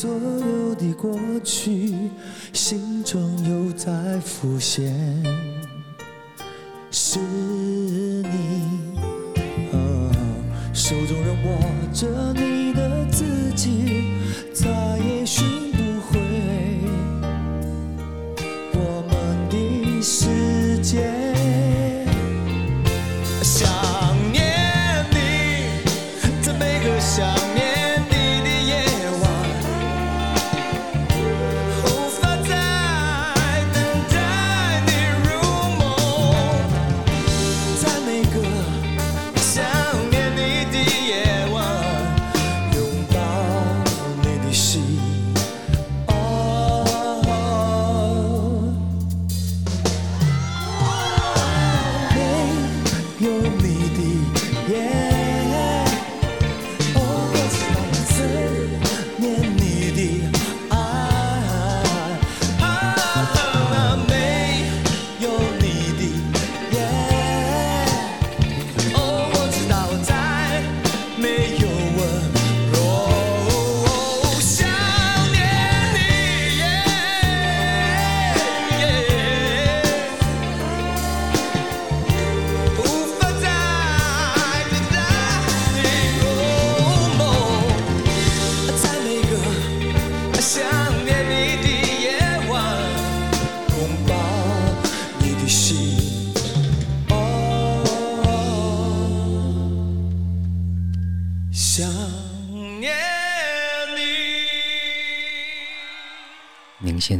所有的过去心中又再浮现。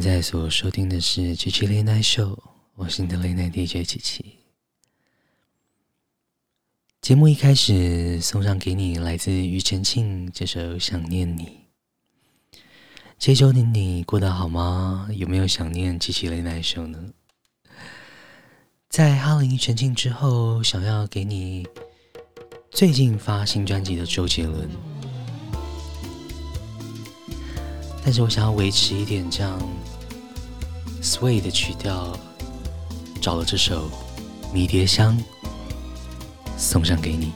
现在所收听的是《七七 Late Night Show》，我是你的 Late Night DJ 七七。节目一开始送上给你来自庾澄庆这首《想念你》。这周的你过得好吗？有没有想念七七 Late Night Show 呢？在哈林庾澄庆之后，想要给你最近发新专辑的周杰伦。但是我想要维持一点这样 sway 的曲调，找了这首《迷迭香》送上给你。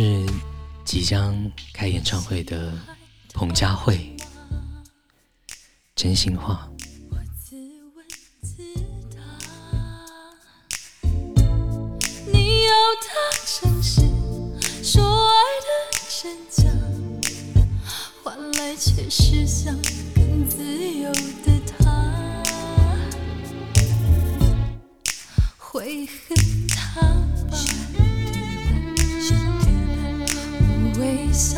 是即将开演唱会的彭佳慧真心话。我自问自答你要他说爱的真假换来却是想更自由的他。会恨他吧？微笑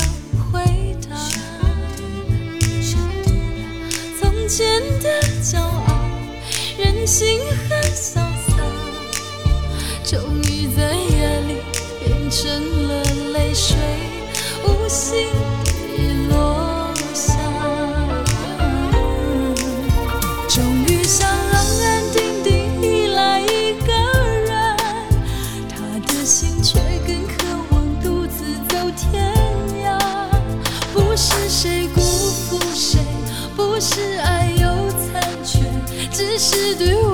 回答，从前的骄傲，任性很潇洒，终于在夜里变成了泪水，无心。do.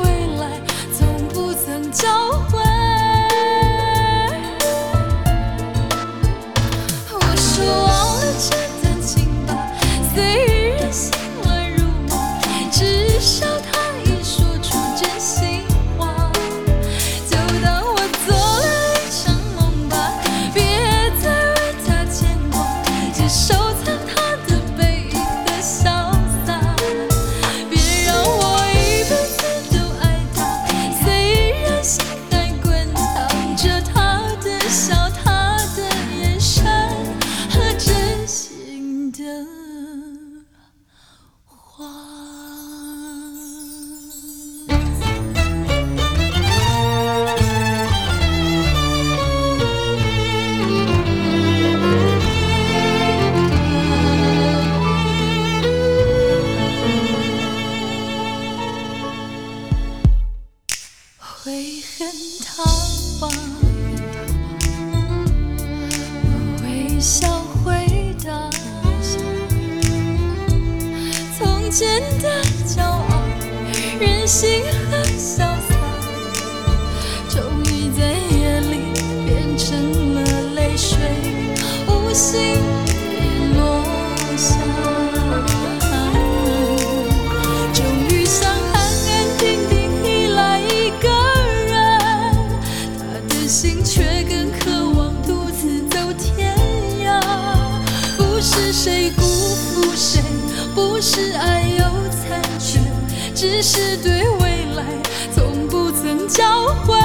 只是对未来从不曾交换。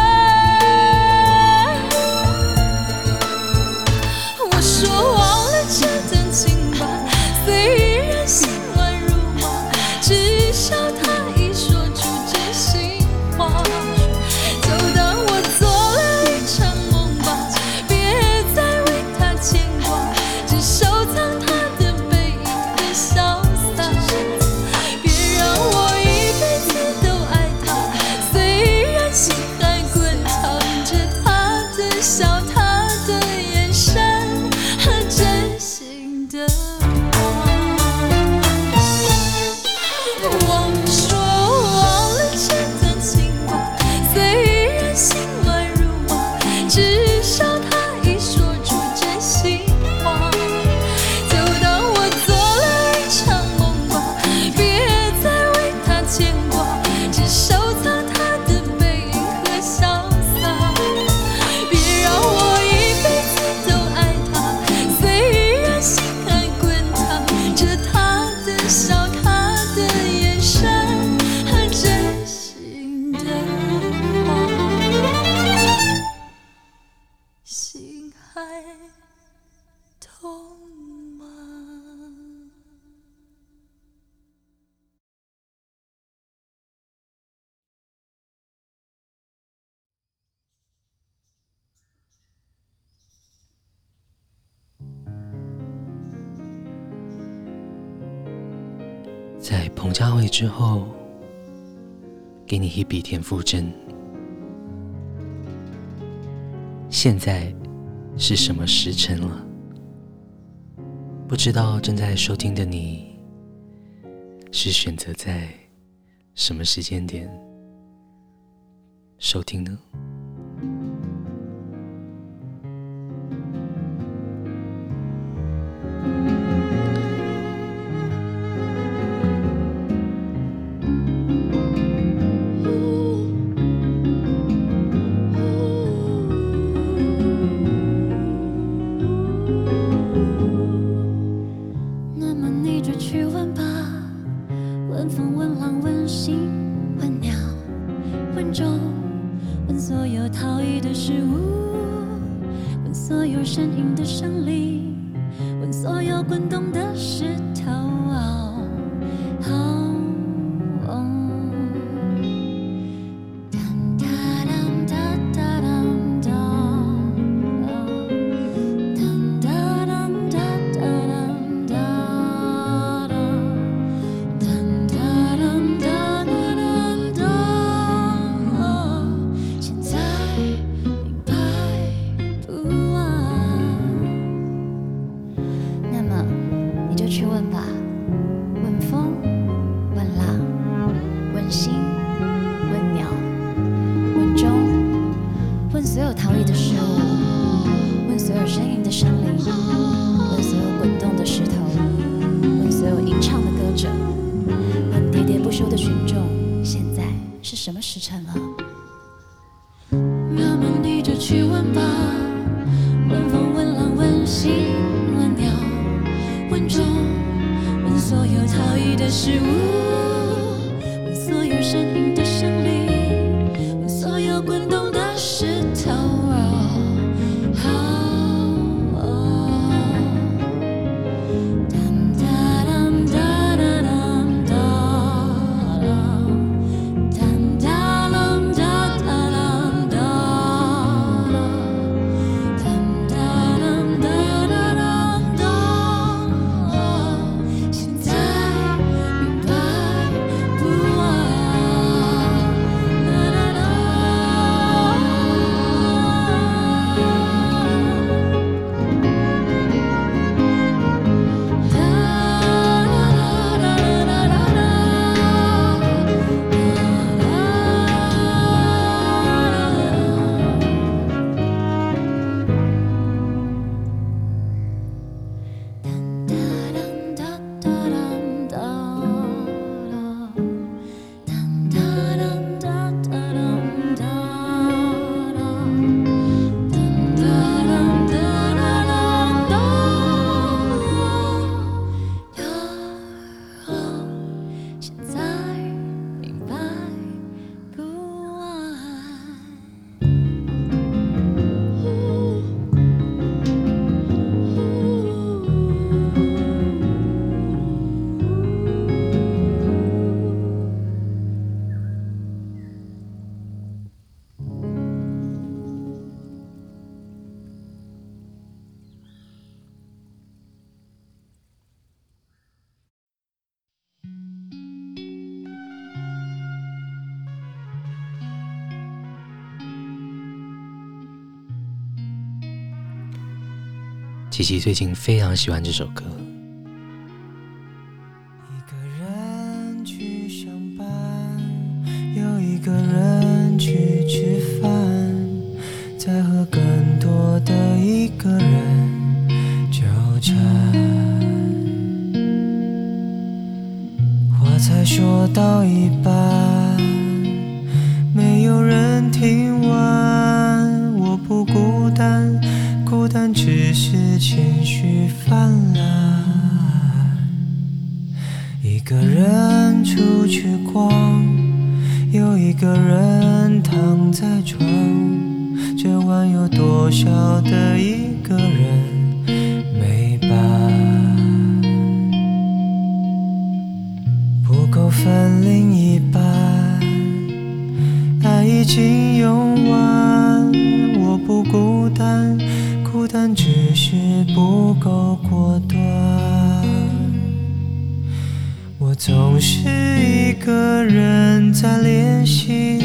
在彭佳慧之后，给你一笔田馥甄。现在是什么时辰了？不知道正在收听的你，是选择在什么时间点收听呢？琪琪最近非常喜欢这首歌。够果断，我总是一个人在练习，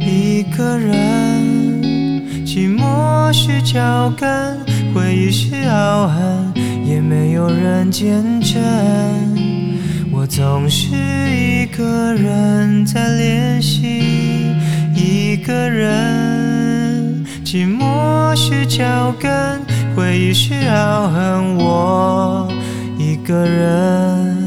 一个人，寂寞是脚跟，回忆是凹痕，也没有人见证。我总是一个人在练习，一个人，寂寞是脚跟，回忆需要恨，我一个人。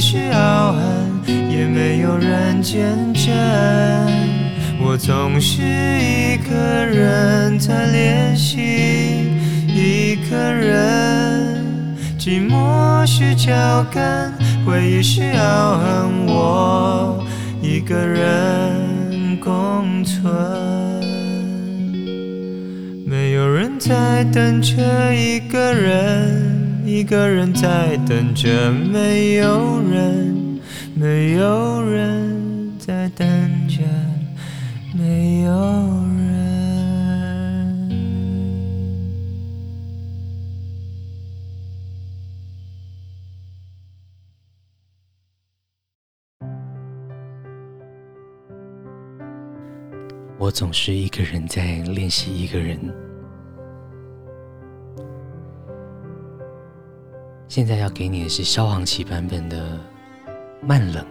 是凹痕，也没有人见证。我总是一个人在练习，一个人，寂寞是脚跟，回忆是凹痕，我一个人共存。没有人在等着一个人。一个人在等着，没有人，没有人在等着，没有人。我总是一个人在练习一个人。现在要给你的是萧煌奇版本的《慢冷》。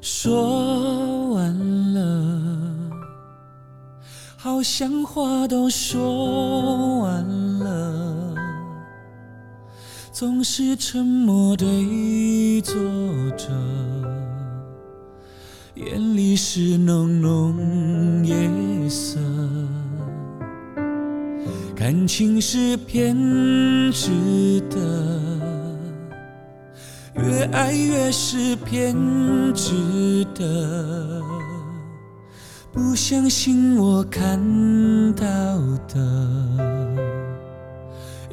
说完了，好像话都说完了，总是沉默对坐着。眼里是浓浓感情是偏执的，越爱越是偏执的，不相信我看到的，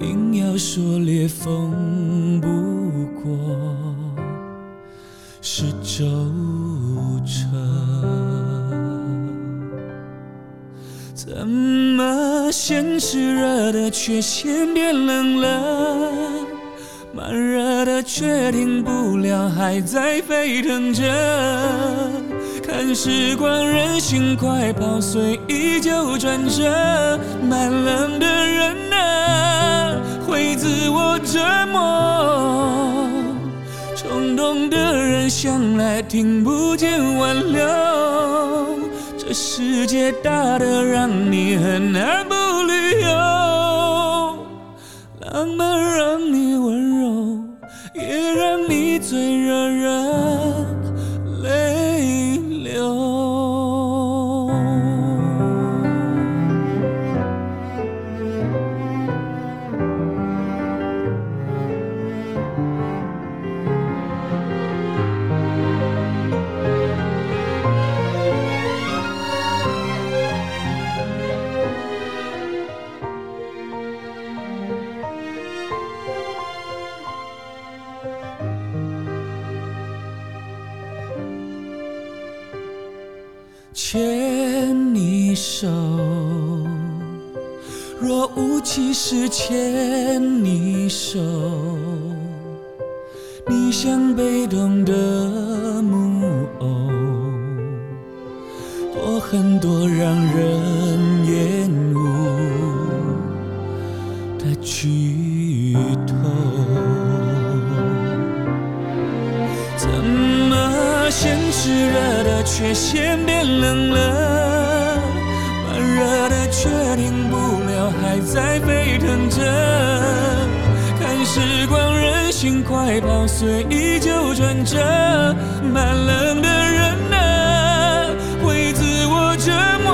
硬要说裂缝不过是皱先是热的却先变冷了？慢热的却停不了，还在沸腾着。看时光任性快跑，随意就转折。慢冷的人啊，会自我折磨。冲动的人向来听不见挽留，这世界大得让你很难不旅游，浪漫让你温柔，也让你最惹人其实牵你手，你像被动的木偶，多很多让人厌恶的剧透，怎么先炽热的却先变冷了，慢热的却停不，还在沸腾着。看时光任性快跑，随意就转折。慢冷的人啊，会自我折磨。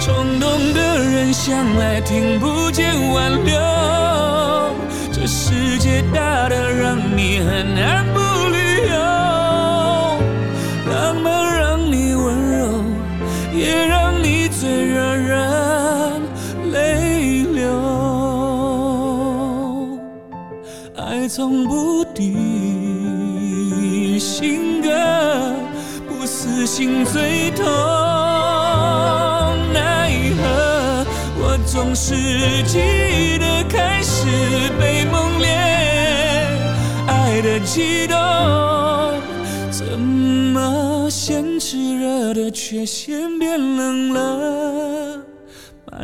冲动的人向来听不从不敌心歌，不死心最痛。奈何我总是记得开始被猛烈，爱的悸动，怎么先炽热的却先变冷了？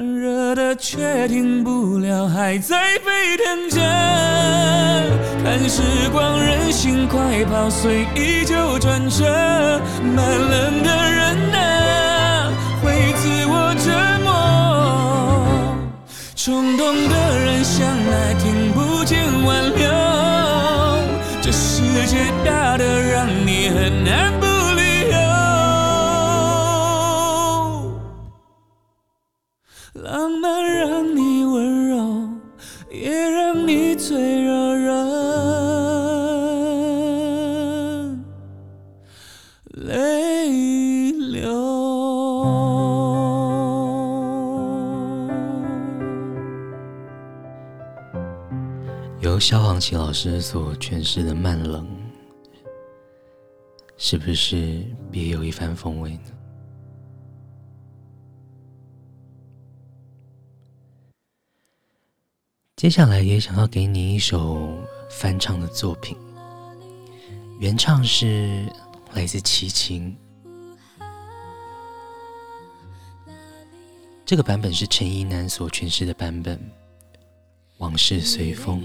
慢热的却停不了，还在沸腾着。看时光任性快跑，随意就转折，慢冷的人啊，会自我折磨冲动的人向来听不见挽留，这世界大得让你很难不由萧煌奇老师所诠释的慢冷，是不是别有一番风味呢？接下来也想要给你一首翻唱的作品，原唱是来自齐秦，这个版本是陈意南所诠释的版本。往事随风，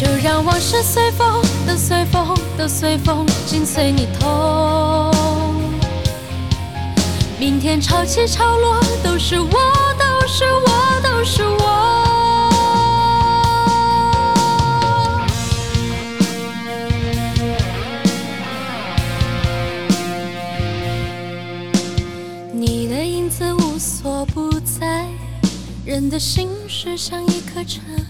就让往事随风，都随风，都随风，心随你痛。明天潮起潮落，都是我，都是我，都是我。你的影子无所不在，人的心事像一颗尘埃。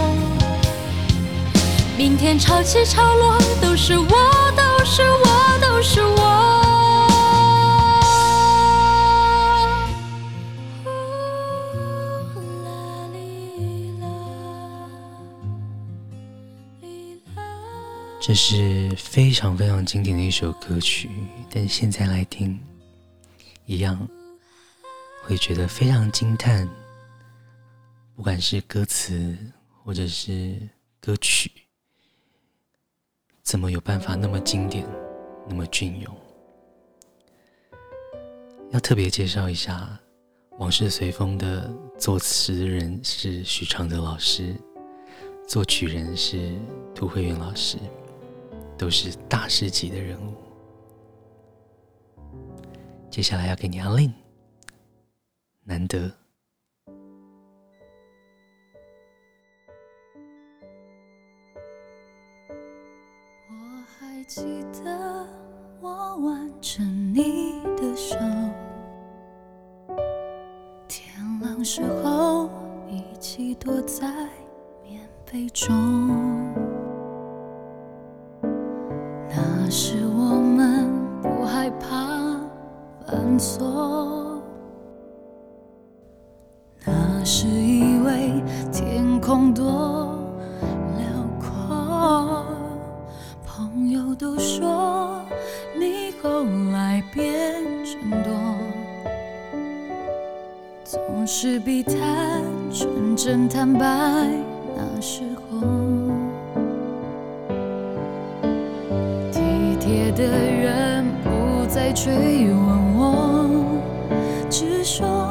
明天潮起潮落，都是我，都是我，都是我。这是非常非常经典的一首歌曲，但现在来听，一样会觉得非常惊叹。不管是歌词或者是歌曲，怎么有办法那么经典，那么隽永？要特别介绍一下，《往事随风》的作词人是许常德老师，作曲人是涂惠源老师。都是大师级的人物。接下来要给你阿令，难得。记得我挽着你的手，天亮时候一起躲在棉被中。那时我们不害怕犯错，那时以为天空多是比谈纯真坦白那时候体贴。的人不再追问我，只说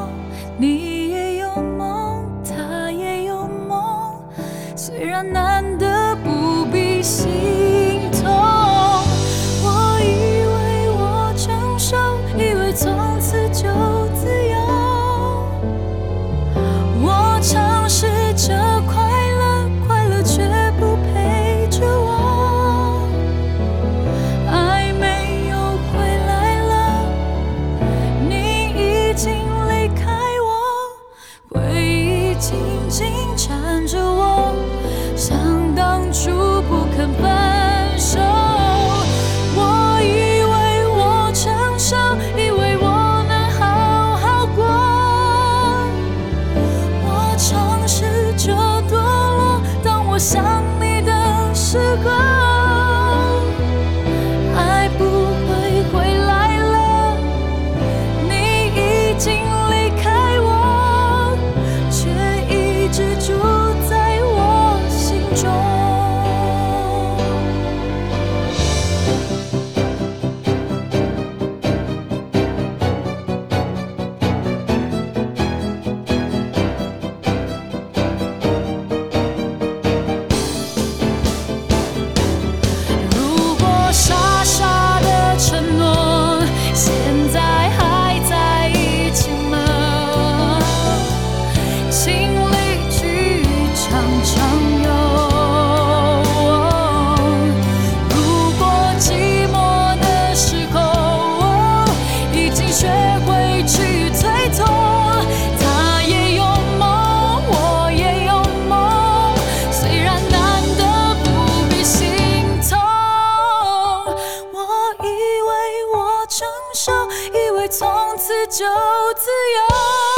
就自由。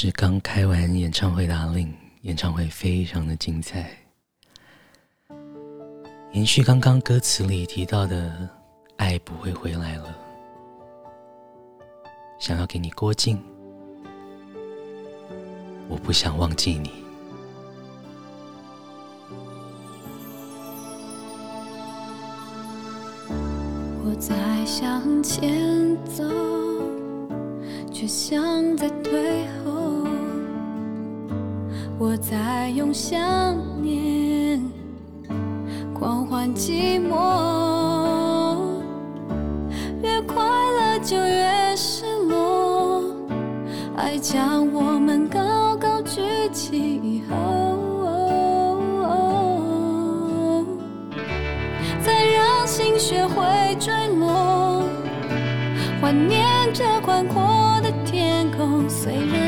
是刚开完演唱会的阿令，演唱会非常的精彩。延续刚刚歌词里提到的“爱不会回来了”，想要给你郭靖，我不想忘记你。我在向前走，却像在退后。我在用想念狂欢寂寞，越快乐就越失落。爱将我们高高举起以后。再让心学会坠落，怀念着宽阔的天空。虽然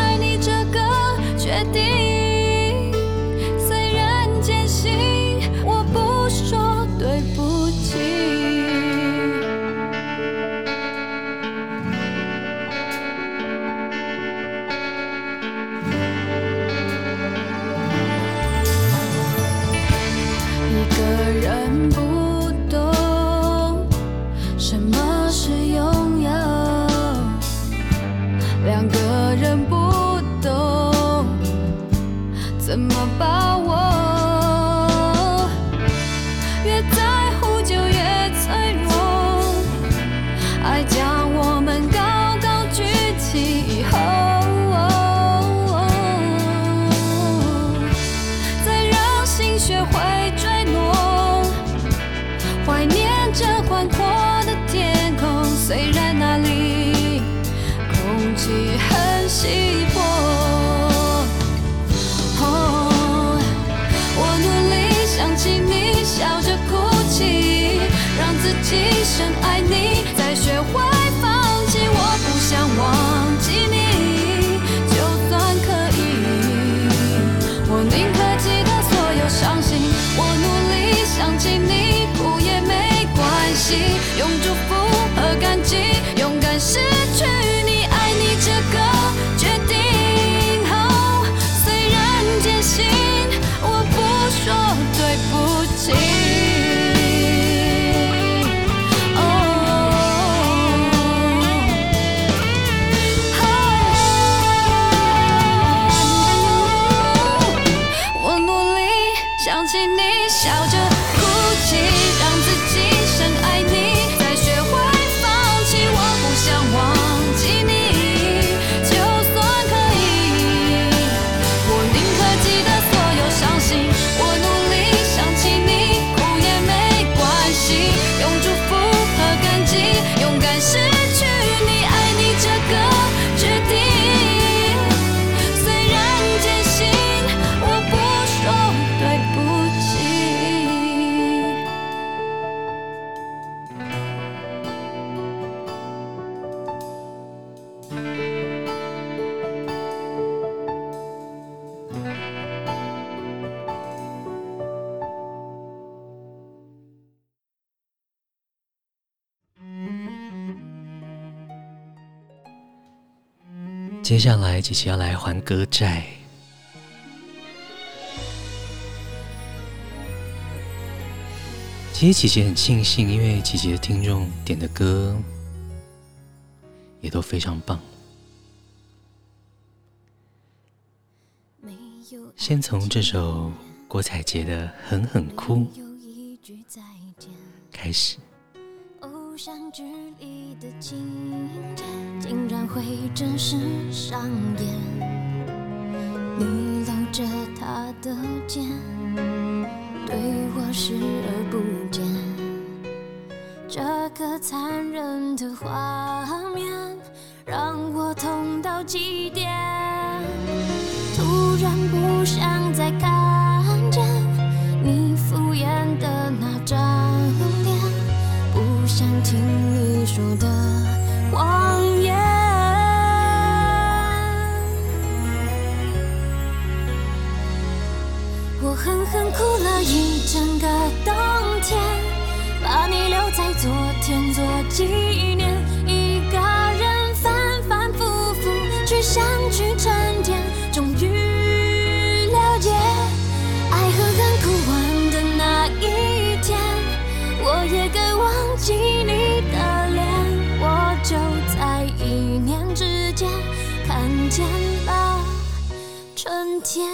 ti 起深爱你，再学会放弃。我不想忘记你，就算可以，我宁可记得所有伤心。我努力想起你，哭也没关系。用祝福和感激，勇敢是。接下来，姐姐要来还歌债。其实姐姐很庆幸，因为姐姐的听众点的歌也都非常棒。先从这首郭采洁的《狠狠哭》开始。会真实上演，你搂着他的肩，对我视而不见。这个残忍的画面让我痛到极点。突然不想再看见你敷衍的那张脸，不想听我狠哭了一整个冬天，把你留在昨天做纪念。一个人反反复复去想去沉淀，终于了解，爱狠狠哭完的那一天，我也该忘记你的脸。我就在一念之间看见了春天。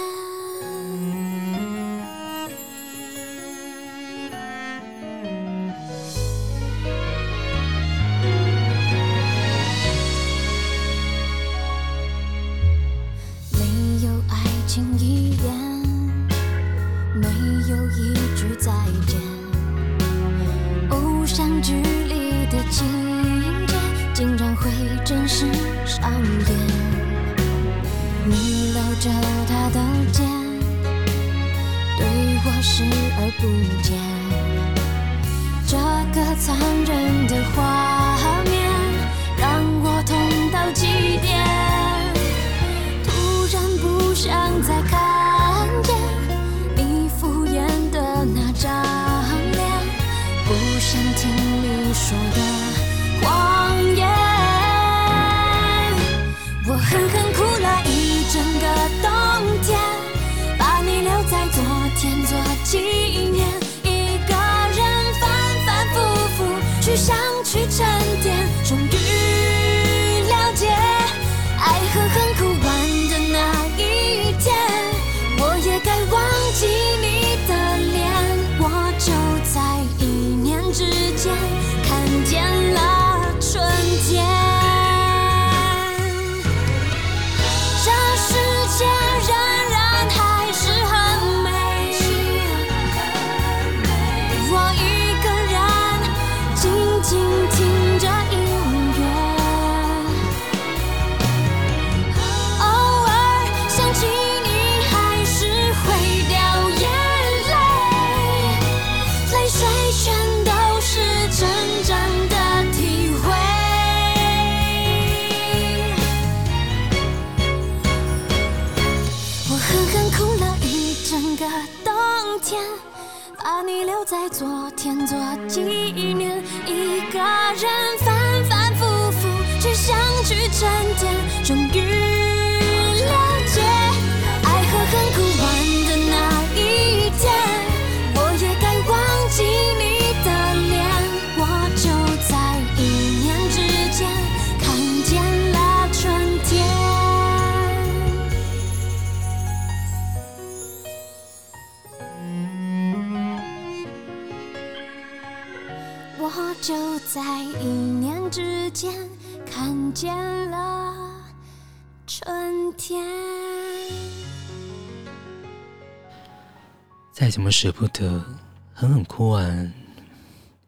再怎么舍不得，狠狠哭完，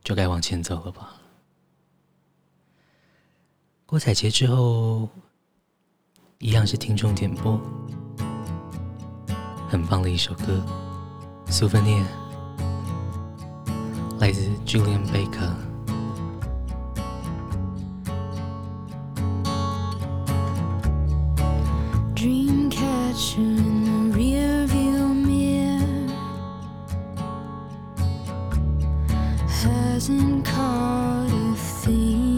就该往前走了吧。郭采洁之后，一样是听众点播，很棒的一首歌，《Souvenir》，来自 Julian Baker。hasn't caught a thing.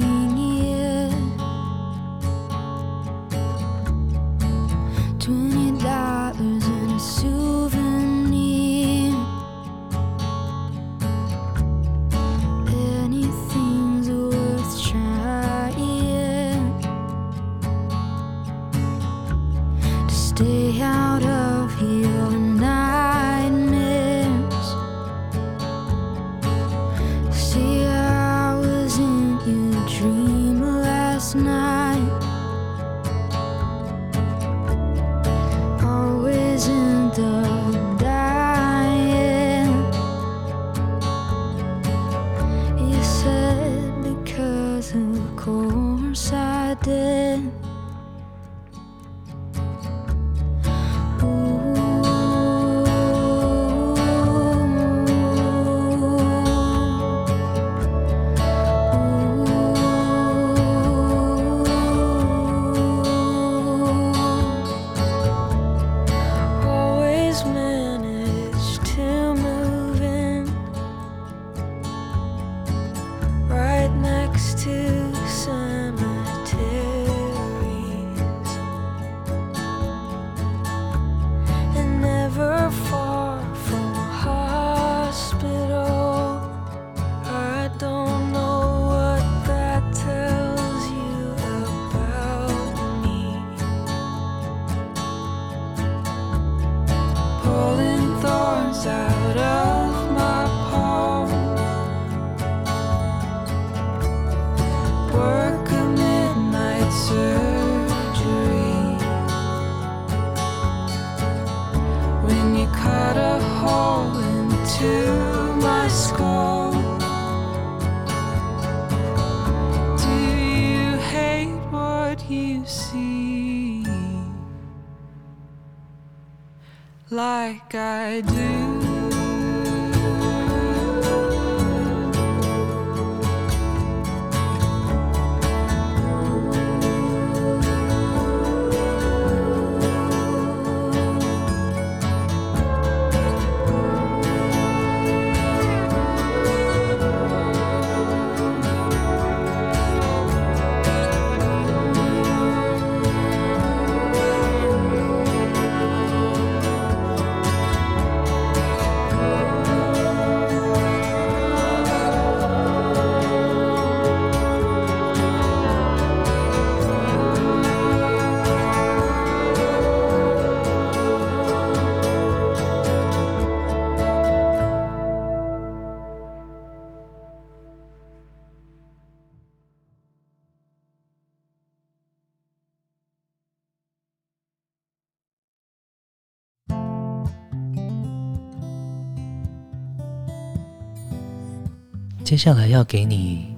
接下来要给你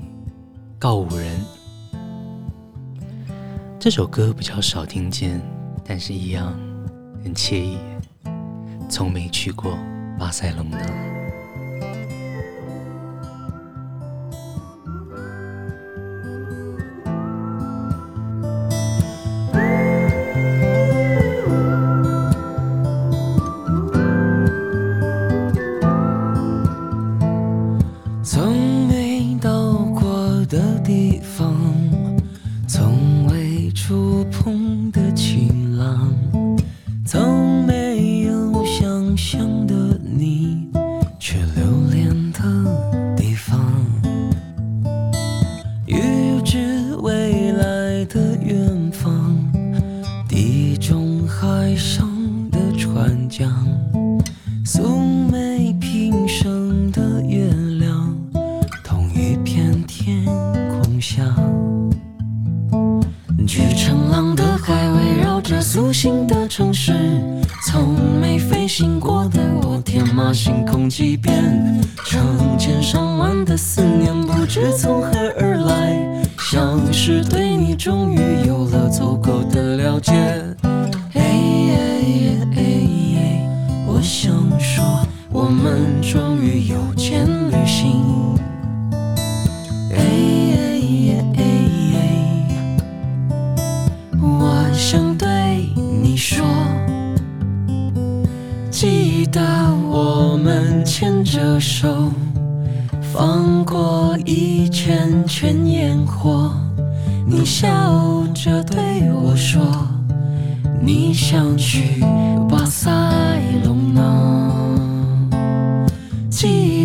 告五人。这首歌比较少听见但是一样很惬意从没去过巴塞隆纳。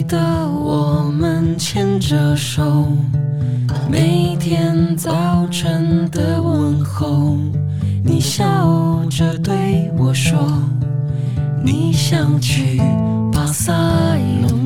的我们牵着手每天早晨的问候你笑着对我说你想去巴塞罗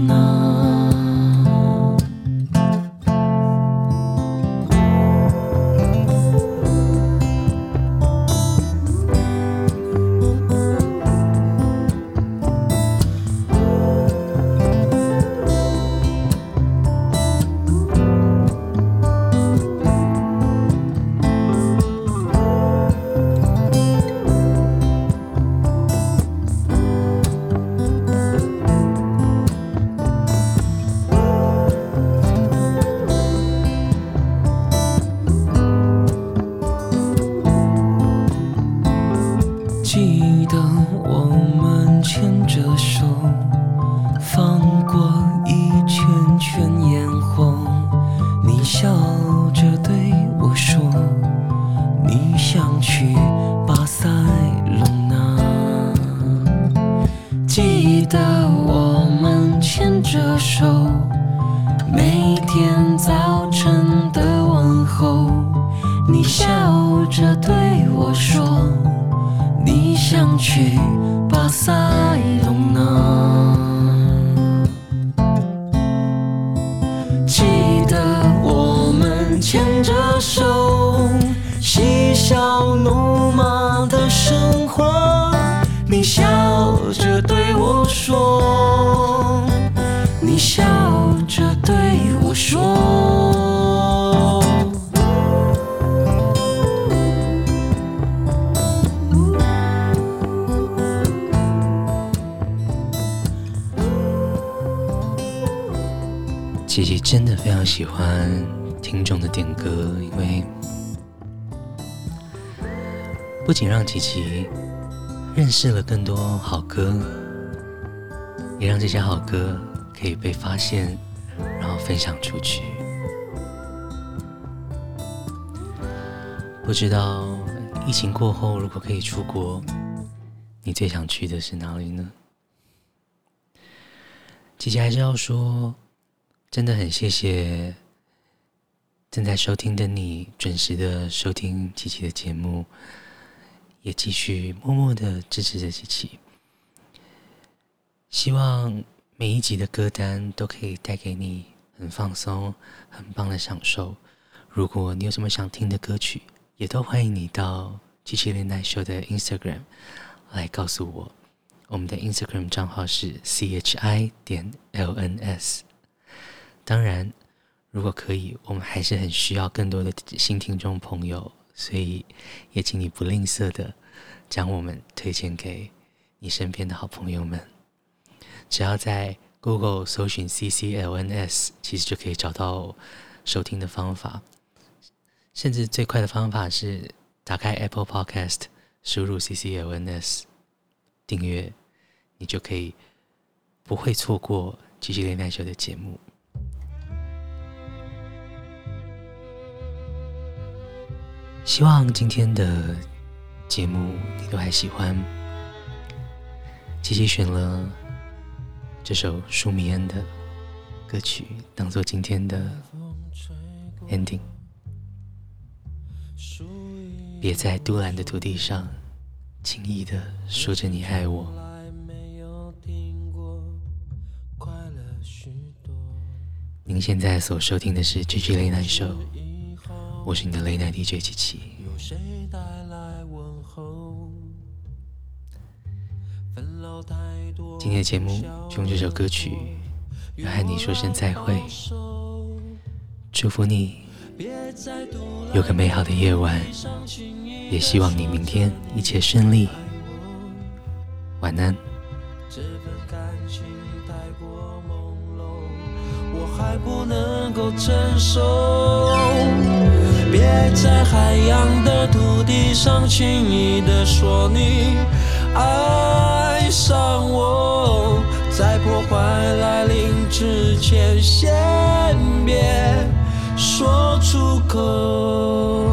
你笑着对我说，你笑着对我说。琪琪真的非常喜欢听众的点歌，因为不仅让琪琪认识了更多好歌，也让这些好歌可以被发现，然后分享出去。不知道疫情过后，如果可以出国，你最想去的是哪里呢？琪琪还是要说。真的很谢谢正在收听的你，准时的收听琪琪的节目，也继续默默的支持着琪琪。希望每一集的歌单都可以带给你很放松、很棒的享受。如果你有什么想听的歌曲，也都欢迎你到琪琪雷奈秀的 Instagram 来告诉我。我们的 Instagram 账号是 chi 点 lns。当然，如果可以，我们还是很需要更多的新听众朋友，所以也请你不吝啬的将我们推荐给你身边的好朋友们。只要在 Google 搜寻 CCLNS，其实就可以找到收听的方法。甚至最快的方法是打开 Apple Podcast，输入 CCLNS 订阅，你就可以不会错过琪琪雷奈秀的节目。希望今天的节目你都还喜欢。琪琪选了这首舒米恩的歌曲，当做今天的 ending。别在都兰的土地上轻易的说着你爱我。您现在所收听的是 GG Late Night Show。我是你的雷奈 DJ 琪琪。今天的节目就用这首歌曲要和你说声再会，祝福你有个美好的夜晚，也希望你明天一切顺利。晚安。这份感情太过朦胧，我还不能够承受。别在海洋的土地上轻易地说你爱上我，在破坏来临之前，先别说出口。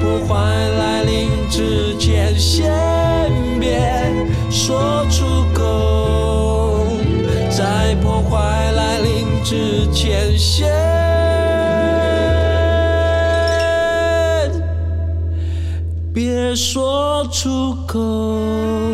在破坏来临之前，先别说出口，在破坏来临之前，先。别说出口。